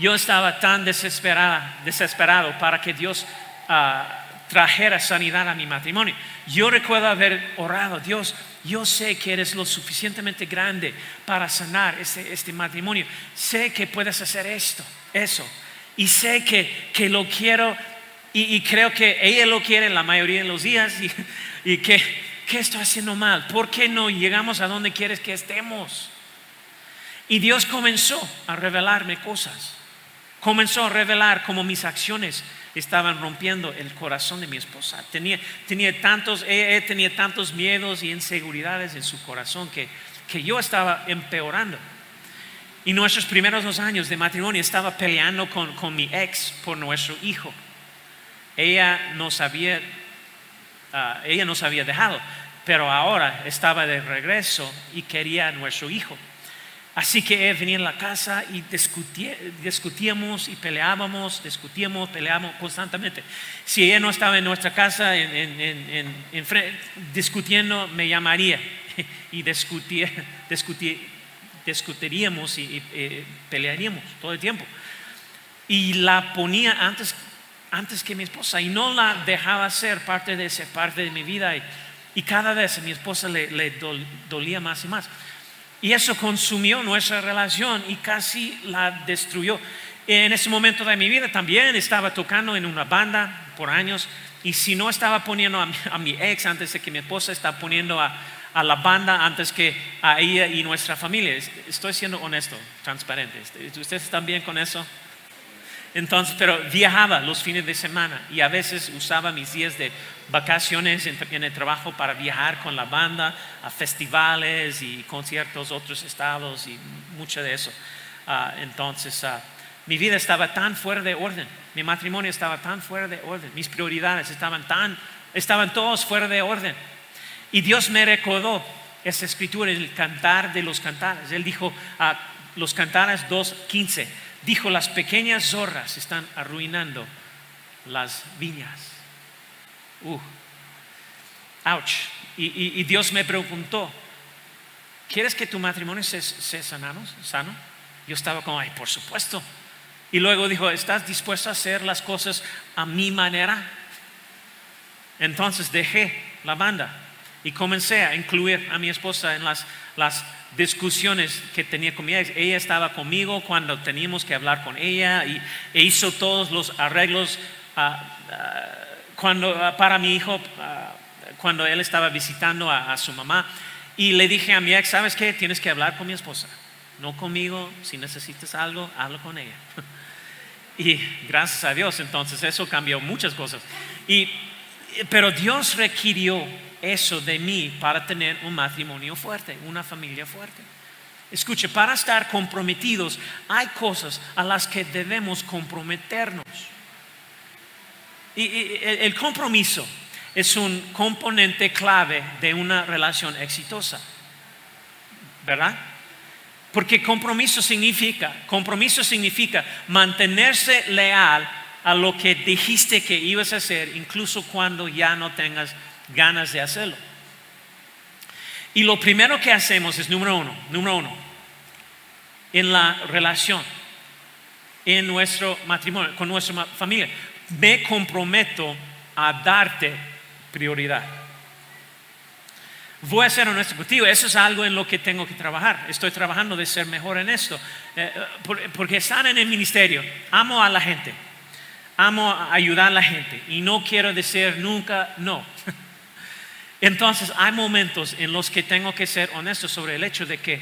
yo estaba tan desesperada, desesperado para que Dios ah, trajera sanidad a mi matrimonio. Yo recuerdo haber orado, Dios, yo sé que eres lo suficientemente grande para sanar este, este matrimonio. Sé que puedes hacer esto, eso. Y sé que, que lo quiero y, creo que ella lo quiere la mayoría de los días y, y que, ¿qué estoy haciendo mal? ¿Por qué no llegamos a donde quieres que estemos? Y Dios comenzó a revelarme cosas. Comenzó a revelar cómo mis acciones estaban rompiendo el corazón de mi esposa. Tenía, tenía tantos, tenía tantos miedos y inseguridades en su corazón que, que yo estaba empeorando. Y nuestros primeros dos años de matrimonio estaba peleando con, con mi ex por nuestro hijo. Ella nos había, ah, ella nos había dejado, pero ahora estaba de regreso y quería a nuestro hijo. Así que él venía en la casa y discutíamos y peleábamos, discutíamos, peleábamos constantemente. Si ella no estaba en nuestra casa discutiendo, me llamaría y discutiríamos y, pelearíamos todo el tiempo. Y la ponía antes, antes que mi esposa y no la dejaba ser parte de esa parte de mi vida. Y, cada vez a mi esposa le, dolía más y más. Y eso consumió nuestra relación y casi la destruyó. En ese momento de mi vida también estaba tocando en una banda por años y si no estaba poniendo a mi, ex antes de que mi esposa está poniendo a, a, la banda antes que a ella y nuestra familia. Estoy siendo honesto, transparente. ¿Ustedes están bien con eso? Entonces, pero viajaba los fines de semana y a veces usaba mis días de vacaciones en, el trabajo para viajar con la banda a festivales y conciertos, otros estados y mucho de eso. Ah, entonces, ah, mi vida estaba tan fuera de orden, mi matrimonio estaba tan fuera de orden, mis prioridades estaban tan, estaban todos fuera de orden. Y Dios me recordó esa escritura, el cantar de los cantares. Él dijo a los cantares 2.15 dijo, las pequeñas zorras están arruinando las viñas. Uh, ouch. Y, Dios me preguntó, ¿quieres que tu matrimonio sea, sano? Yo estaba como, ay, por supuesto. Y luego dijo, ¿estás dispuesto a hacer las cosas a mi manera? Entonces dejé la banda y comencé a incluir a mi esposa en las, las discusiones que tenía con ex. Ella estaba conmigo cuando teníamos que hablar con ella y e hizo todos los arreglos ah, ah, cuando, ah, para mi hijo cuando él estaba visitando a, su mamá. Y le dije a mi ex, ¿sabes qué? Tienes que hablar con mi esposa, no conmigo. Si necesitas algo, habla con ella. y gracias a Dios, entonces eso cambió muchas cosas. Y, pero Dios requirió eso de mí para tener un matrimonio fuerte, una familia fuerte. Escuche, para estar comprometidos hay cosas a las que debemos comprometernos. Y, el compromiso es un componente clave de una relación exitosa, ¿verdad? Porque compromiso significa, compromiso significa mantenerse leal a lo que dijiste que ibas a hacer, incluso cuando ya no tengas ganas de hacerlo. Y lo primero que hacemos es, número uno, número uno, en la relación, en nuestro matrimonio, con nuestra familia, me comprometo a darte prioridad. Voy a ser honesto contigo, eso es algo en lo que tengo que trabajar. Estoy trabajando de ser mejor en esto, eh, porque están en el ministerio, amo a la gente, amo ayudar a la gente y no quiero decir nunca no. Entonces hay momentos en los que tengo que ser honesto sobre el hecho de que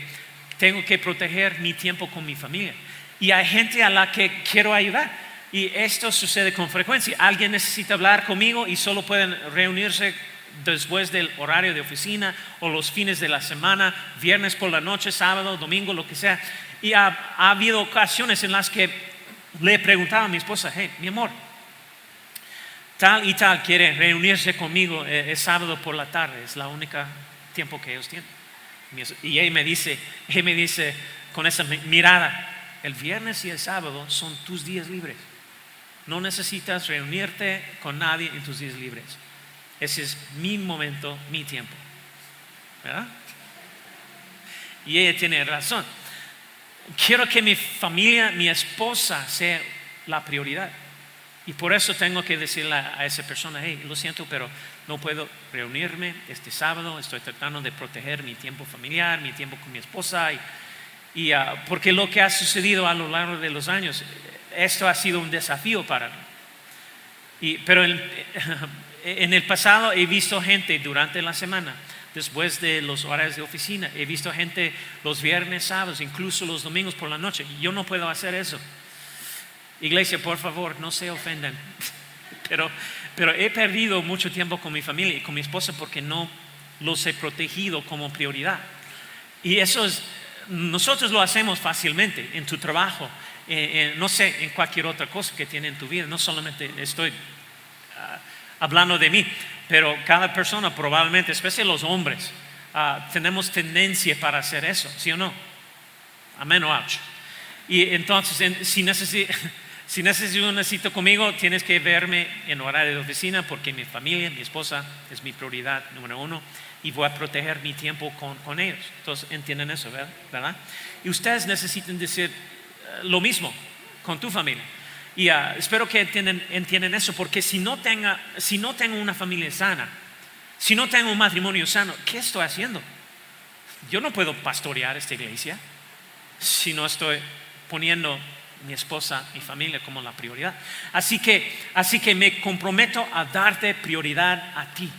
tengo que proteger mi tiempo con mi familia. Y hay gente a la que quiero ayudar. Y esto sucede con frecuencia. Alguien necesita hablar conmigo y solo pueden reunirse después del horario de oficina o los fines de la semana, viernes por la noche, sábado, domingo, lo que sea. Y ha, ha habido ocasiones en las que le he preguntado a mi esposa, hey, mi amor, tal y tal quiere reunirse conmigo el, sábado por la tarde, es la única tiempo que ellos tienen. Y ella me dice, ella me dice con esa mirada, el viernes y el sábado son tus días libres. No necesitas reunirte con nadie en tus días libres. Ese es mi momento, mi tiempo. Y ella tiene razón. quiero que mi familia, mi esposa sea la prioridad. Y por eso tengo que decirle a, esa persona, hey, lo siento, pero no puedo reunirme este sábado, estoy tratando de proteger mi tiempo familiar, mi tiempo con mi esposa, y, ah, porque lo que ha sucedido a lo largo de los años, esto ha sido un desafío para mí. pero en el pasado he visto gente durante la semana, después de los horarios de oficina, he visto gente los viernes, sábados, incluso los domingos por la noche. Yo no puedo hacer eso. Iglesia, por favor, no se ofendan. Pero, pero he perdido mucho tiempo con mi familia y con mi esposa porque no los he protegido como prioridad. Y eso es, nosotros lo hacemos fácilmente en tu trabajo, no sé, en cualquier otra cosa que tienes en tu vida. No solamente estoy ah, hablando de mí, pero cada persona probablemente, especialmente los hombres, ah, tenemos tendencia para hacer eso, ¿sí o no? Amén o. Y entonces, si necesitas Si necesitas una cita conmigo, tienes que verme en horario de oficina porque mi familia, mi esposa es mi prioridad número uno y voy a proteger mi tiempo con, ellos. Entonces, entienden eso, ¿verdad? Y ustedes necesitan decir eh, lo mismo con tu familia. Y ah, espero que entiendan, eso, porque si no, tenga, si no tengo una familia sana, si no tengo un matrimonio sano, ¿qué estoy haciendo? Yo no puedo pastorear esta iglesia si no estoy poniendo mi esposa, mi familia como la prioridad. Así que, así que me comprometo a darte prioridad a ti.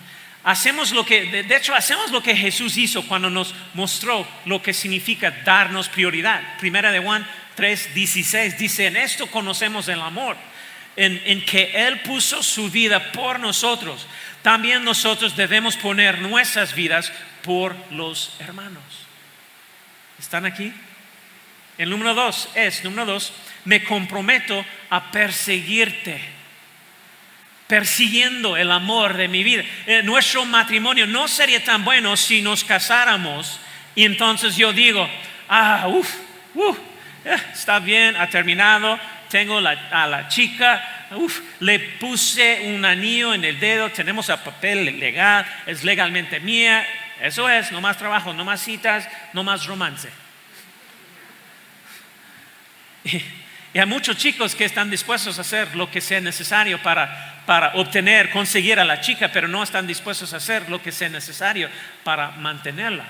Hacemos lo que, de hecho, hacemos lo que Jesús hizo cuando nos mostró lo que significa darnos prioridad. Primera de Juan 3:16 dice, en esto conocemos el amor, en, en que Él puso su vida por nosotros. También nosotros debemos poner nuestras vidas por los hermanos. ¿Están aquí? El número dos es, número dos, me comprometo a perseguirte, persiguiendo el amor de mi vida. Eh, nuestro matrimonio no sería tan bueno si nos casáramos y entonces yo digo, ah, uff, uff, eh, está bien, ha terminado, tengo a la chica, uff, le puse un anillo en el dedo, tenemos el papel legal, es legalmente mía, eso es, no más trabajo, no más citas, no más romance. Y hay muchos chicos que están dispuestos a hacer lo que sea necesario para, para obtener, conseguir a la chica, pero no están dispuestos a hacer lo que sea necesario para mantenerla.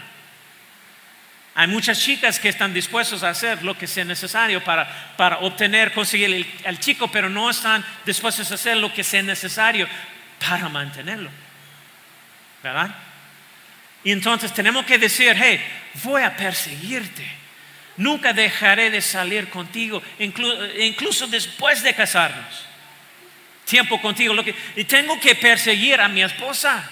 Hay muchas chicas que están dispuestos a hacer lo que sea necesario para, para obtener, conseguir al chico, pero no están dispuestos a hacer lo que sea necesario para mantenerlo. ¿Verdad? Y entonces tenemos que decir, hey, voy a perseguirte Nunca dejaré de salir contigo, incluso después de casarnos. Tiempo contigo. Y tengo que perseguir a mi esposa.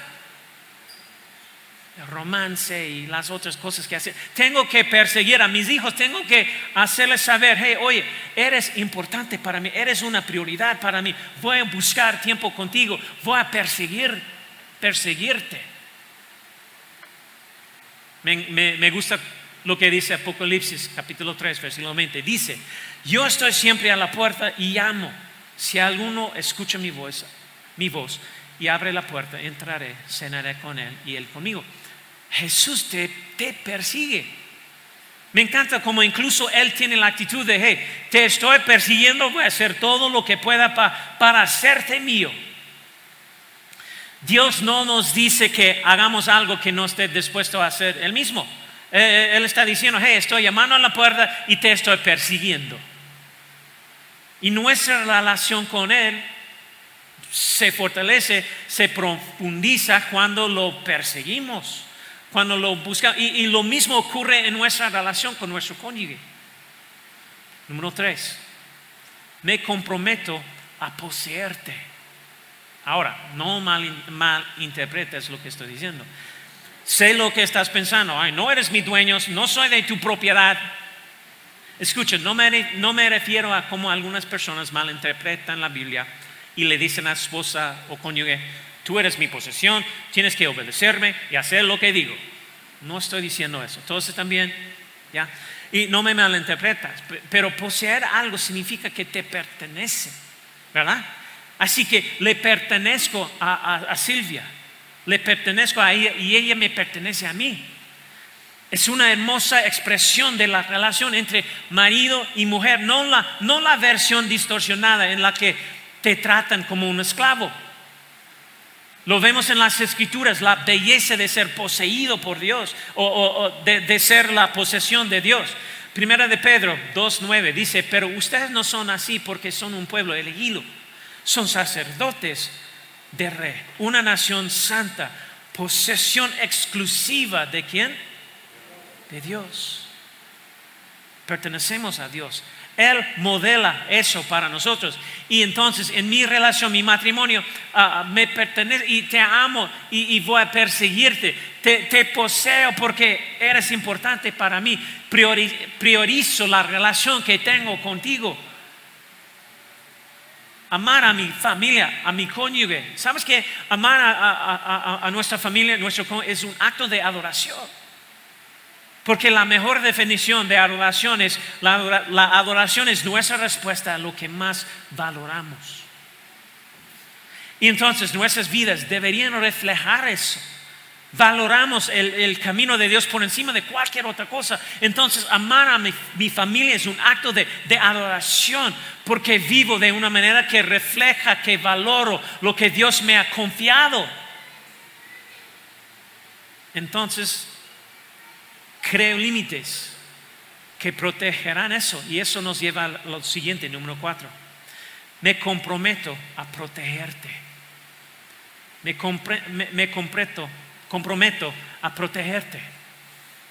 El romance y las otras cosas que hacer. Tengo que perseguir a mis hijos. Tengo que hacerles saber, hey, oye, eres importante para mí. Eres una prioridad para mí. Voy a buscar tiempo contigo. Voy a perseguir, perseguirte. Me gusta lo que dice Apocalipsis capítulo 3, versículo 20. Dice, yo estoy siempre a la puerta y llamo. Si alguno escucha mi voz, mi voz y abre la puerta, entraré, cenaré con él y él conmigo. Jesús te, te persigue. Me encanta como incluso Él tiene la actitud de, hey, te estoy persiguiendo, voy a hacer todo lo que pueda para hacerte mío. Dios no nos dice que hagamos algo que no esté dispuesto a hacer Él mismo. Eh, eh, él está diciendo, hey, estoy llamando a la puerta y te estoy persiguiendo. Y nuestra relación con Él se fortalece, se profundiza cuando lo perseguimos, cuando lo buscamos. Y, lo mismo ocurre en nuestra relación con nuestro cónyuge. Número tres, me comprometo a poseerte. Ahora, no malinterpretes lo que estoy diciendo. Sé lo que estás pensando. Ay, no eres mi dueño, no soy de tu propiedad. Escucha, no me, refiero a cómo algunas personas malinterpretan la Biblia y le dicen a esposa o cónyuge, tú eres mi posesión, tienes que obedecerme y hacer lo que digo. No estoy diciendo eso. Entonces también, ¿ya? Y no me malinterpretas, pero poseer algo significa que te pertenece, ¿verdad? Así que le pertenezco a Silvia le pertenezco a ella y ella me pertenece a mí. Es una hermosa expresión de la relación entre marido y mujer, no la, no la versión distorsionada en la que te tratan como un esclavo. Lo vemos en las escrituras, la belleza de ser poseído por Dios o, de, de, ser la posesión de Dios. Primera de Pedro 2.9 dice, pero ustedes no son así porque son un pueblo elegido, son sacerdotes de rey, una nación santa, posesión exclusiva de quién? De Dios. Pertenecemos a Dios. Él modela eso para nosotros. Y entonces en mi relación, mi matrimonio, ah, me pertenece y te amo y, voy a perseguirte. Te, poseo porque eres importante para mí. priorizo la relación que tengo contigo. Amar a mi familia, a mi cónyuge. ¿Sabes que amar a, nuestra familia nuestro es un acto de adoración? Porque la mejor definición de adoración es, la, adoración es nuestra respuesta a lo que más valoramos. Y entonces nuestras vidas deberían reflejar eso. Valoramos el, camino de Dios por encima de cualquier otra cosa. Entonces, amar a mi, familia es un acto de, de, adoración porque vivo de una manera que refleja, que valoro lo que Dios me ha confiado. Entonces, creo límites que protegerán eso. Y eso nos lleva a lo siguiente, número cuatro. Me comprometo a protegerte. Me, comprometo, comprometo a protegerte.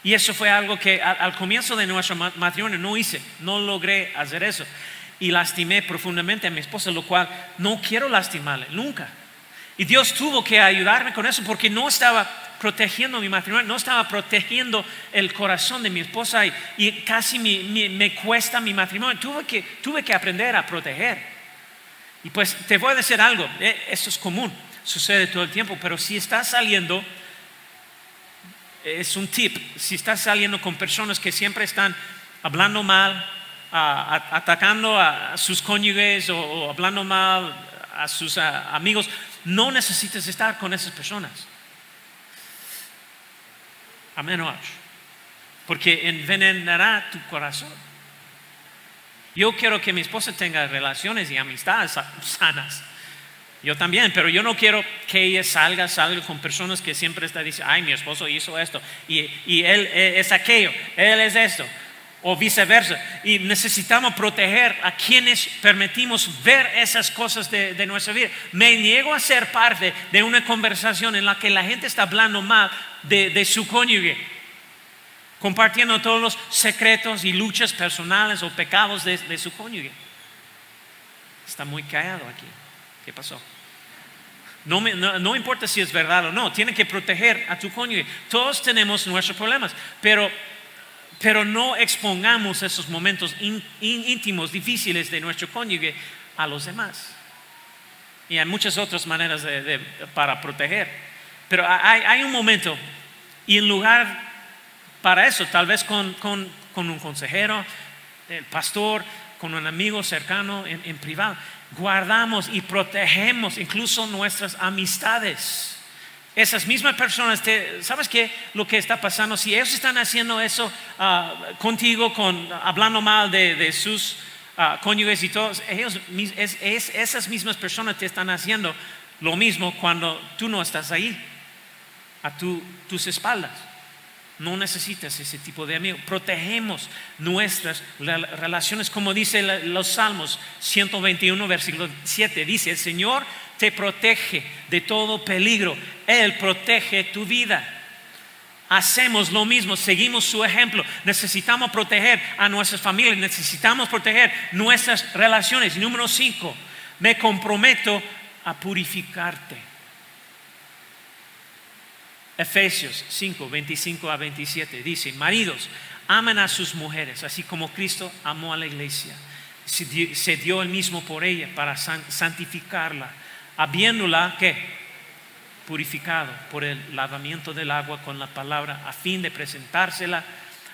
Y eso fue algo que al, comienzo de nuestro matrimonio no hice, no logré hacer eso. Y lastimé profundamente a mi esposa, lo cual no quiero lastimarle, nunca. Y Dios tuvo que ayudarme con eso porque no estaba protegiendo mi matrimonio, no estaba protegiendo el corazón de mi esposa y, casi me cuesta mi matrimonio. Tuve que, tuve que aprender a proteger. Y pues te voy a decir algo, eh, esto es común, sucede todo el tiempo, pero si estás saliendo, es un tip, si estás saliendo con personas que siempre están hablando mal, atacando a sus cónyuges o, hablando mal a sus amigos, no necesitas estar con esas personas a menos, porque envenenará tu corazón. Yo quiero que mi esposa tenga relaciones y amistades sanas. Yo también, pero yo no quiero que ella salga, salga con personas que siempre está diciendo, ay, mi esposo hizo esto y, y él es aquello, él es esto o viceversa. Y necesitamos proteger a quienes permitimos ver esas cosas de, nuestra vida. Me niego a ser parte de una conversación en la que la gente está hablando mal de, su cónyuge, compartiendo todos los secretos y luchas personales o pecados de, su cónyuge. Está muy callado aquí. ¿Qué pasó? No, no, importa si es verdad o no, tiene que proteger a tu cónyuge. Todos tenemos nuestros problemas, pero pero no expongamos esos momentos íntimos, difíciles de nuestro cónyuge a los demás. Y hay muchas otras maneras para proteger. Pero hay, un momento, y en lugar para eso, tal vez con, un consejero, el pastor, con un amigo cercano en privado, guardamos y protegemos incluso nuestras amistades esas mismas personas, ¿sabes qué? Lo que está pasando, si ellos están haciendo eso ah, contigo, con, hablando mal de, sus uh, cónyuges y todos, ellos, esas mismas personas te están haciendo lo mismo cuando tú no estás ahí, a tus espaldas. No necesitas ese tipo de amigo. Protegemos nuestras relaciones, como dice los Salmos 121, versículo 7. Dice, el Señor te protege de todo peligro. Él protege tu vida. Hacemos lo mismo, seguimos su ejemplo. Necesitamos proteger a nuestras familias, necesitamos proteger nuestras relaciones. Número 5, me comprometo a purificarte. Efesios 5, 25 a 27 dice, maridos, amen a sus mujeres, así como Cristo amó a la iglesia. Se dio el mismo por ella para santificarla habiéndola que purificado por el lavamiento del agua con la palabra a fin de presentársela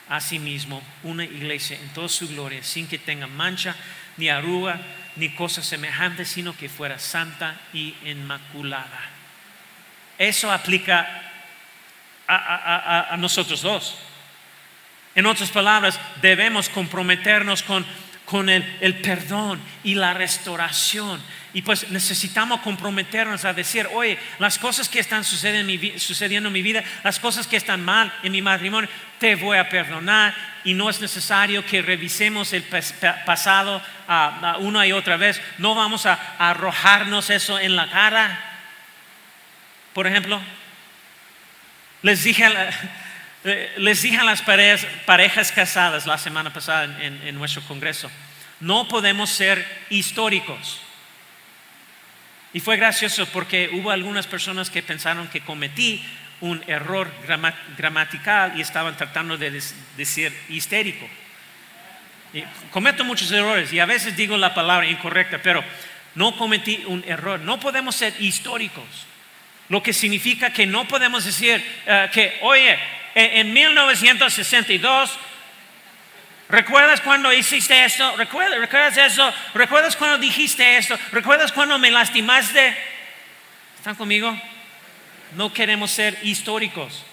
a sí mismo una iglesia en toda su gloria sin que tenga mancha ni arruga ni cosa semejante sino que fuera santa y inmaculada eso aplica a, nosotros dos En otras palabras, debemos comprometernos con, con el, el perdón y la restauración. Y pues necesitamos comprometernos a decir, oye, las cosas que están sucediendo en, mi, sucediendo en mi vida, las cosas que están mal en mi matrimonio, te voy a perdonar. Y no es necesario que revisemos el pasado una y otra vez. No vamos a, arrojarnos eso en la cara. Por ejemplo, les dije a, eh, les dije a las parejas, parejas casadas la semana pasada en, en nuestro congreso, no podemos ser históricos. Y fue gracioso porque hubo algunas personas que pensaron que cometí un error gramatical y estaban tratando de decir histérico. cometo muchos errores y a veces digo la palabra incorrecta, pero no cometí un error. No podemos ser históricos. Lo que significa que no podemos decir eh, que, oye, en 1962 ¿Recuerdas cuando hiciste esto? ¿Recuerdas, ¿Recuerdas eso? ¿Recuerdas cuando dijiste esto? ¿Recuerdas cuando me lastimaste? ¿Están conmigo? No queremos ser históricos.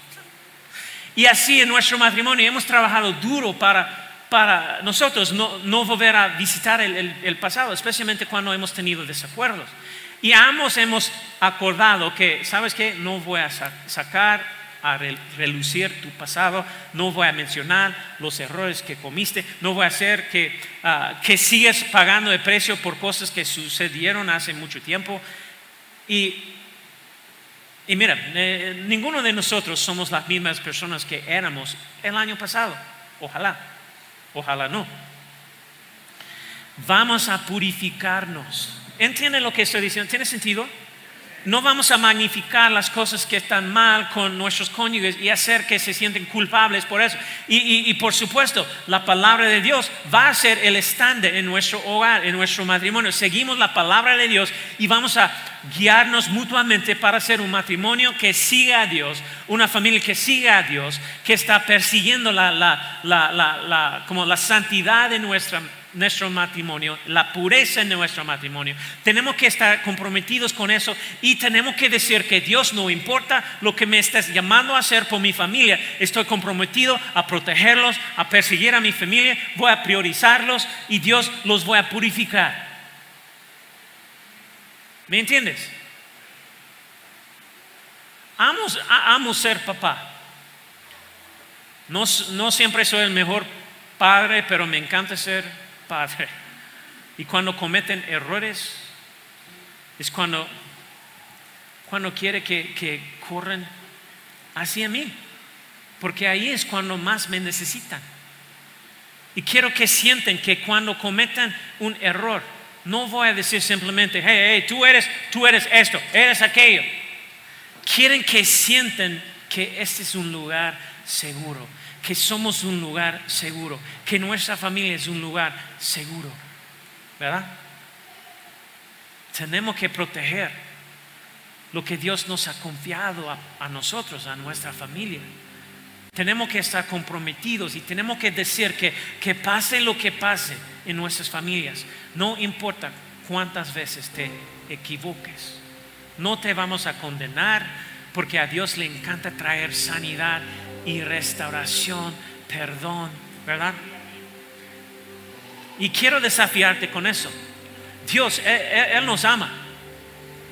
Y así en nuestro matrimonio hemos trabajado duro para, para nosotros no, no volver a visitar el, el, pasado, especialmente cuando hemos tenido desacuerdos. Y ambos hemos acordado que, ¿sabes qué? No voy a sacar a relucir tu pasado, no voy a mencionar los errores que comiste, no voy a hacer que, uh, que sigas pagando el precio por cosas que sucedieron hace mucho tiempo. Y, y mira, eh, ninguno de nosotros somos las mismas personas que éramos el año pasado. Ojalá, ojalá no. Vamos a purificarnos. ¿Entienden lo que estoy diciendo? ¿Tiene sentido? no vamos a magnificar las cosas que están mal con nuestros cónyuges y hacer que se sienten culpables por eso. Y, por supuesto, la palabra de Dios va a ser el estándar en nuestro hogar, en nuestro matrimonio. Seguimos la palabra de Dios y vamos a guiarnos mutuamente para hacer un matrimonio que siga a Dios, una familia que siga a Dios, que está persiguiendo la, como la santidad de nuestra nuestro matrimonio, la pureza en nuestro matrimonio. Tenemos que estar comprometidos con eso y tenemos que decir que Dios no importa lo que me estés llamando a hacer por mi familia, estoy comprometido a protegerlos, a perseguir a mi familia, voy a priorizarlos y Dios los voy a purificar. ¿Me entiendes? Amo, ser papá. No, no siempre soy el mejor padre, pero me encanta ser Padre. Y cuando cometen errores, es cuando, cuando quiere que, que corran hacia mí. Porque ahí es cuando más me necesitan. Y quiero que sienten que cuando cometan un error, no voy a decir simplemente, hey, hey, tú eres, tú eres esto, eres aquello. Quieren que sienten que este es un lugar seguro que somos un lugar seguro, que nuestra familia es un lugar seguro, ¿verdad? Tenemos que proteger lo que Dios nos ha confiado a, nosotros, a nuestra familia. Tenemos que estar comprometidos y tenemos que decir que, que pase lo que pase en nuestras familias, no importa cuántas veces te equivoques, no te vamos a condenar porque a Dios le encanta traer sanidad y restauración, perdón, ¿verdad? Y quiero desafiarte con eso. Dios, él, nos ama.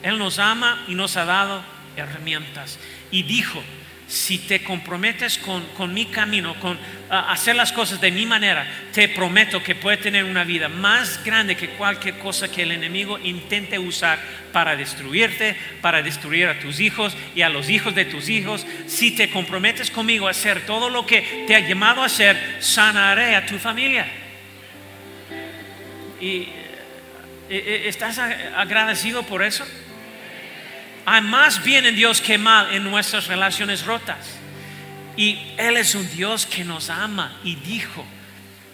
Él nos ama y nos ha dado herramientas. Y dijo, si te comprometes con, mi camino, con hacer las cosas de mi manera, te prometo que puedes tener una vida más grande que cualquier cosa que el enemigo intente usar para destruirte, para destruir a tus hijos y a los hijos de tus hijos. Si te comprometes conmigo a hacer todo lo que te ha llamado a hacer, sanaré a tu familia. ¿Y eh, eh, estás agradecido por eso? Hay más bien en Dios que mal en nuestras relaciones rotas. Y Él es un Dios que nos ama y dijo,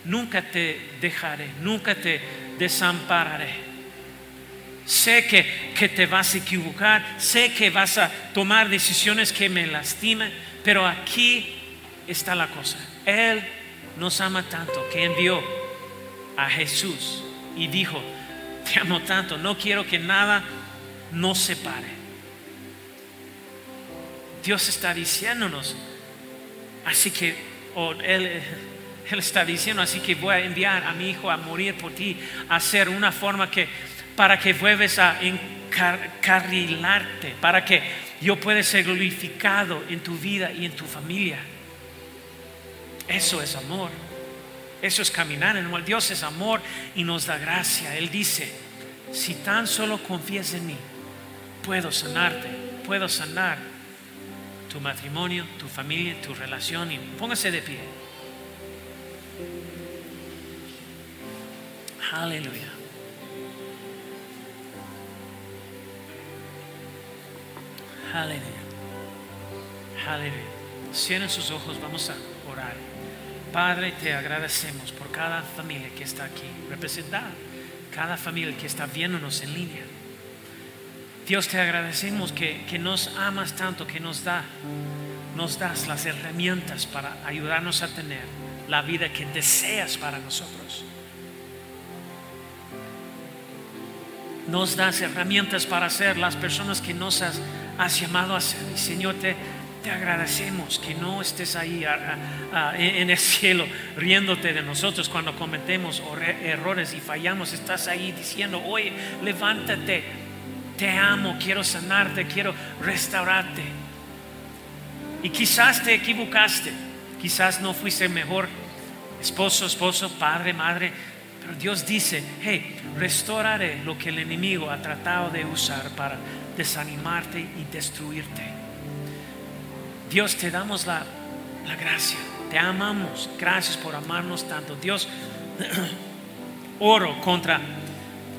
nunca te dejaré, nunca te desampararé. Sé que, que te vas a equivocar, sé que vas a tomar decisiones que me lastimen, pero aquí está la cosa. Él nos ama tanto que envió a Jesús y dijo, te amo tanto, no quiero que nada nos separe. Dios está diciéndonos. Así que él, está diciendo, así que voy a enviar a mi hijo a morir por ti, a hacer una forma que para que vuelves a encarrilarte, para que yo pueda ser glorificado en tu vida y en tu familia. Eso es amor. Eso es caminar en el Dios es amor y nos da gracia. Él dice, si tan solo confías en mí, puedo sanarte, puedo sanar tu matrimonio, tu familia, tu relación. Y póngase de pie. Aleluya. Aleluya. Aleluya. Cierren sus ojos, vamos a orar. Padre, te agradecemos por cada familia que está aquí representada, cada familia que está viéndonos en línea. Dios, te agradecemos que, que nos amas tanto, que nos da, nos das las herramientas para ayudarnos a tener la vida que deseas para nosotros. Nos das herramientas para ser las personas que nos has llamado a ser. Y Señor, te, te agradecemos que no estés ahí en el cielo riéndote de nosotros cuando cometemos errores y fallamos. Estás ahí diciendo, oye, levántate, te amo, quiero sanarte, quiero restaurarte. Y quizás te equivocaste, quizás no fuiste mejor esposo, esposo, padre, madre. Pero Dios dice, hey, restauraré lo que el enemigo ha tratado de usar para desanimarte y destruirte. Dios, te damos la, gracia, te amamos, gracias por amarnos tanto. Dios, oro contra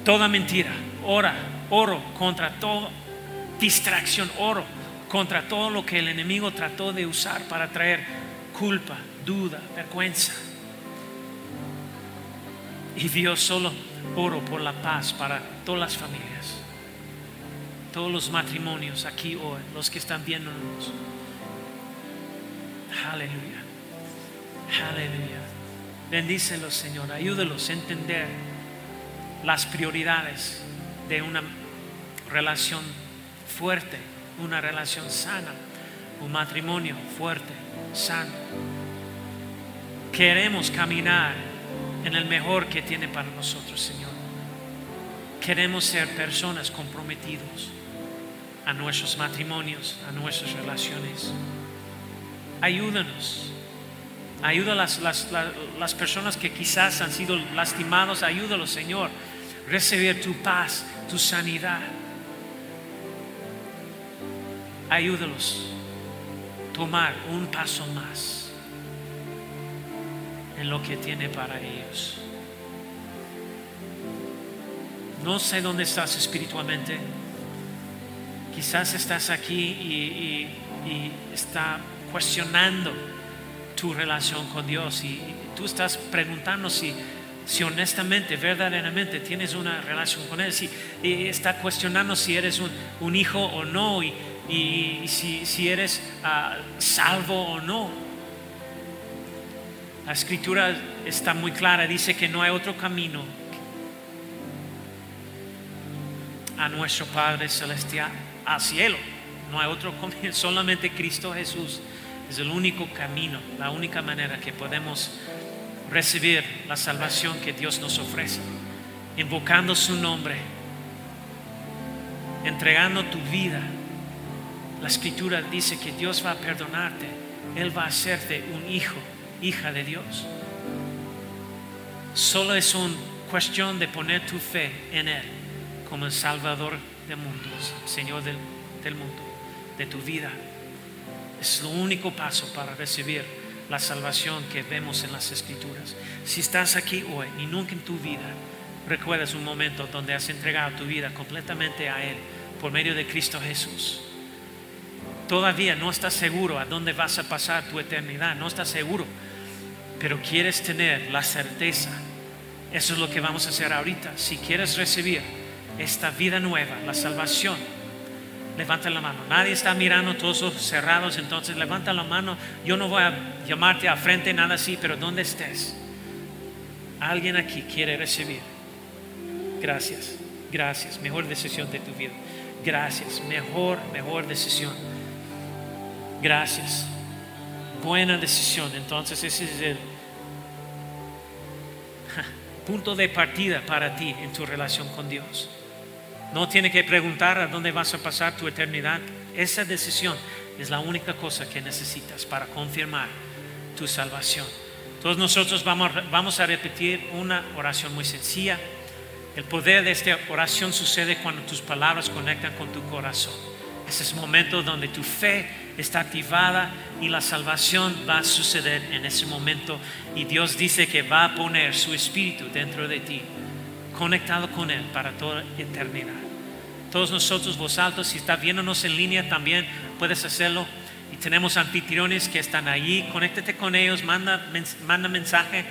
toda mentira, ora, oro contra toda distracción, oro contra todo lo que el enemigo trató de usar para traer culpa, duda, vergüenza. Y Dios solo oro por la paz para todas las familias todos los matrimonios aquí hoy, los que están viéndonos. Aleluya. Aleluya. Bendícelos, Señor. Ayúdelos a entender las prioridades de una relación fuerte, una relación sana, un matrimonio fuerte, sano. Queremos caminar en el mejor que tiene para nosotros, Señor. Queremos ser personas comprometidos a nuestros matrimonios, a nuestras relaciones. Ayúdanos. Ayuda a las, personas que quizás han sido lastimados. Ayúdalos, Señor. Recibir tu paz, tu sanidad. Ayúdalos. Tomar un paso más en lo que tiene para ellos. No sé dónde estás espiritualmente. Quizás estás aquí y, está cuestionando tu relación con Dios y, tú estás preguntando si, si honestamente, verdaderamente tienes una relación con Él, si y está cuestionando si eres un, hijo o no y, si, eres ah, salvo o no. La escritura está muy clara, dice que no hay otro camino a nuestro Padre Celestial al cielo. No hay otro camino, solamente Cristo Jesús es el único camino, la única manera que podemos recibir la salvación que Dios nos ofrece. Invocando su nombre, entregando tu vida. La escritura dice que Dios va a perdonarte. Él va a hacerte un hijo, hija de Dios. Solo es una cuestión de poner tu fe en Él como el Salvador del mundo, Señor del, mundo, de tu vida. Es el único paso para recibir la salvación que vemos en las escrituras. Si estás aquí hoy y nunca en tu vida recuerdas un momento donde has entregado tu vida completamente a Él por medio de Cristo Jesús, todavía no estás seguro a dónde vas a pasar tu eternidad, no estás seguro, pero quieres tener la certeza. Eso es lo que vamos a hacer ahorita. Si quieres recibir esta vida nueva, la salvación. Levanta la mano. Nadie está mirando todos ojos cerrados, entonces levanta la mano. Yo no voy a llamarte a frente, nada así, pero donde estés, alguien aquí quiere recibir. Gracias, gracias. Mejor decisión de tu vida. Gracias, mejor, mejor decisión. Gracias. buena decisión. Entonces ese es el punto de partida para ti en tu relación con Dios. No tiene que preguntar a dónde vas a pasar tu eternidad. Esa decisión es la única cosa que necesitas para confirmar tu salvación. Todos nosotros vamos, vamos a repetir una oración muy sencilla. El poder de esta oración sucede cuando tus palabras conectan con tu corazón. Ese es el momento donde tu fe está activada y la salvación va a suceder en ese momento. Y Dios dice que va a poner su espíritu dentro de ti, conectado con Él para toda eternidad. Todos nosotros, vos altos, si estás viéndonos en línea también puedes hacerlo. Y tenemos anfitriones que están allí. Conéctate con ellos, manda, manda mensaje,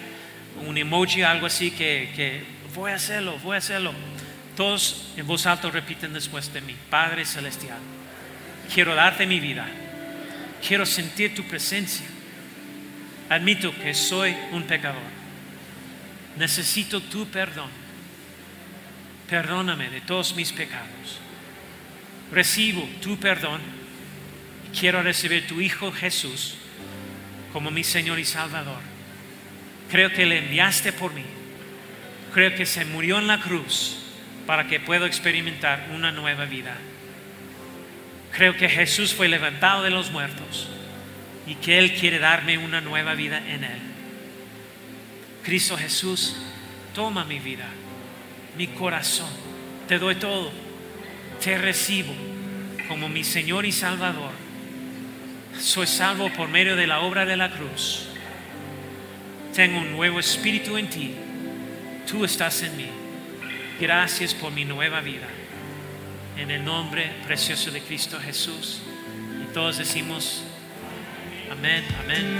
un emoji, algo así que, que voy a hacerlo, voy a hacerlo. Todos en voz alta repiten después de mí, Padre Celestial, quiero darte mi vida, quiero sentir tu presencia. Admito que soy un pecador. Necesito tu perdón perdóname de todos mis pecados. Recibo tu perdón. Quiero recibir tu Hijo Jesús como mi Señor y Salvador. Creo que le enviaste por mí. Creo que se murió en la cruz para que pueda experimentar una nueva vida. Creo que Jesús fue levantado de los muertos y que Él quiere darme una nueva vida en Él. Cristo Jesús, toma mi vida mi corazón. Te doy todo. Te recibo como mi Señor y Salvador. Soy salvo por medio de la obra de la cruz. Tengo un nuevo espíritu en ti. Tú estás en mí. Gracias por mi nueva vida. En el nombre precioso de Cristo Jesús. Y todos decimos, amén, amén.